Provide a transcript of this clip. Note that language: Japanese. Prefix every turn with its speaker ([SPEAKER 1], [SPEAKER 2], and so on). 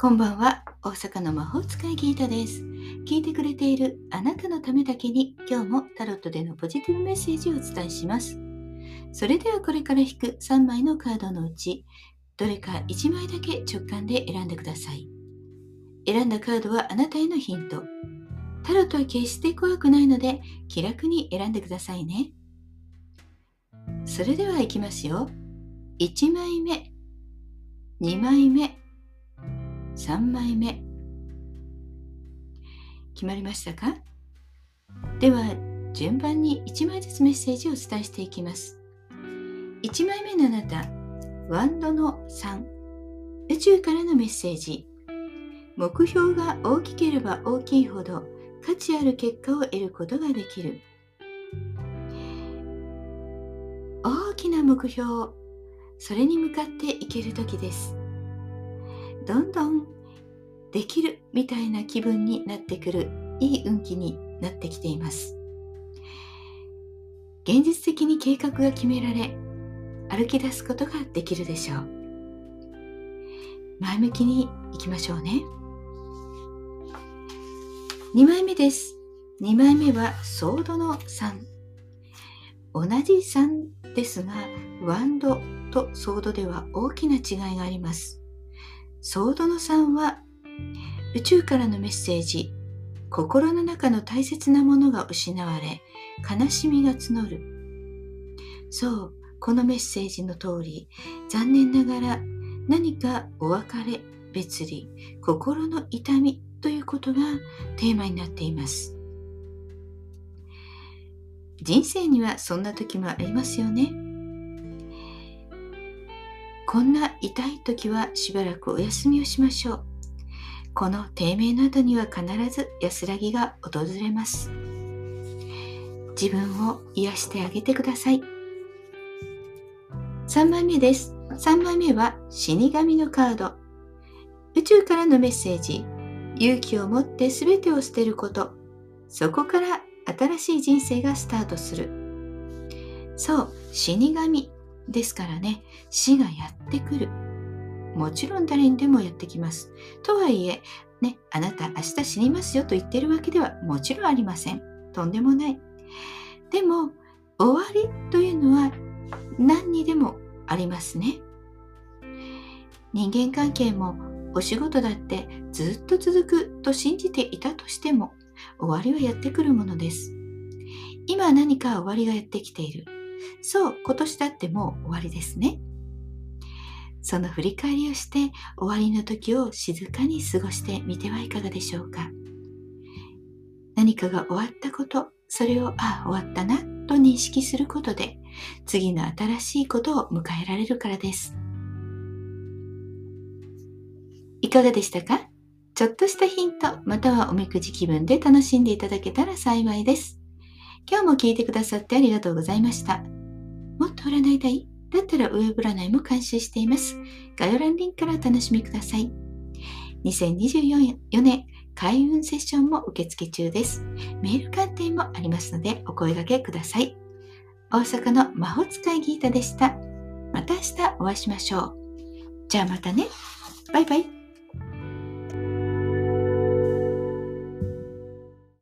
[SPEAKER 1] こんばんは、大阪の魔法使いギータです。聞いてくれているあなたのためだけに今日もタロットでのポジティブメッセージをお伝えします。それではこれから引く3枚のカードのうち、どれか1枚だけ直感で選んでください。選んだカードはあなたへのヒント。タロットは決して怖くないので気楽に選んでくださいね。それでは行きますよ。1枚目、2枚目、3枚目。決まりましたか？では順番に1枚ずつメッセージをお伝えしていきます。1枚目のあなたワンドの3宇宙からのメッセージ。目標が大きければ大きいほど価値ある結果を得ることができる。大きな目標それに向かっていける時です。どんどんできるみたいな気分になってくるいい運気になってきています。現実的に計画が決められ歩き出すことができるでしょう。前向きにいきましょうね。2枚目です。2枚目はソードの3同じ3ですがワンドとソードでは大きな違いがあります。ソードの3は宇宙からのメッセージ心の中の大切なものが失われ悲しみが募る。そうこのメッセージの通り残念ながら何かお別れ別離心の痛みということがテーマになっています。人生にはそんな時もありますよね。こんな痛い時はしばらくお休みをしましょう。この低迷の後には必ず安らぎが訪れます。自分を癒してあげてください。3枚目です。3枚目は死神のカード。宇宙からのメッセージ。勇気を持って全てを捨てること。そこから新しい人生がスタートする。そう、死神ですからね、死がやってくる。もちろん誰にでもやってきます。とはいえ、ね、あなた明日死にますよと言ってるわけではもちろんありません。とんでもない。でも、終わりというのは何にでもありますね。人間関係もお仕事だってずっと続くと信じていたとしても終わりはやってくるものです。今何か終わりがやってきている。そう、今年だってもう終わりですね。その振り返りをして終わりの時を静かに過ごしてみてはいかがでしょうか。何かが終わったこと、それをああ終わったなと認識することで次の新しいことを迎えられるからです。いかがでしたか？ちょっとしたヒントまたはおみくじ気分で楽しんでいただけたら幸いです。今日も聞いてくださってありがとうございました。もっと占いたい？だったらウェブ占いも監修しています。概要欄リンクからお楽しみください。2024年開運セッションも受付中です。メール鑑定もありますのでお声掛けください。大阪の魔法使いギータでした。また明日お会いしましょう。じゃあまたね。バイバイ。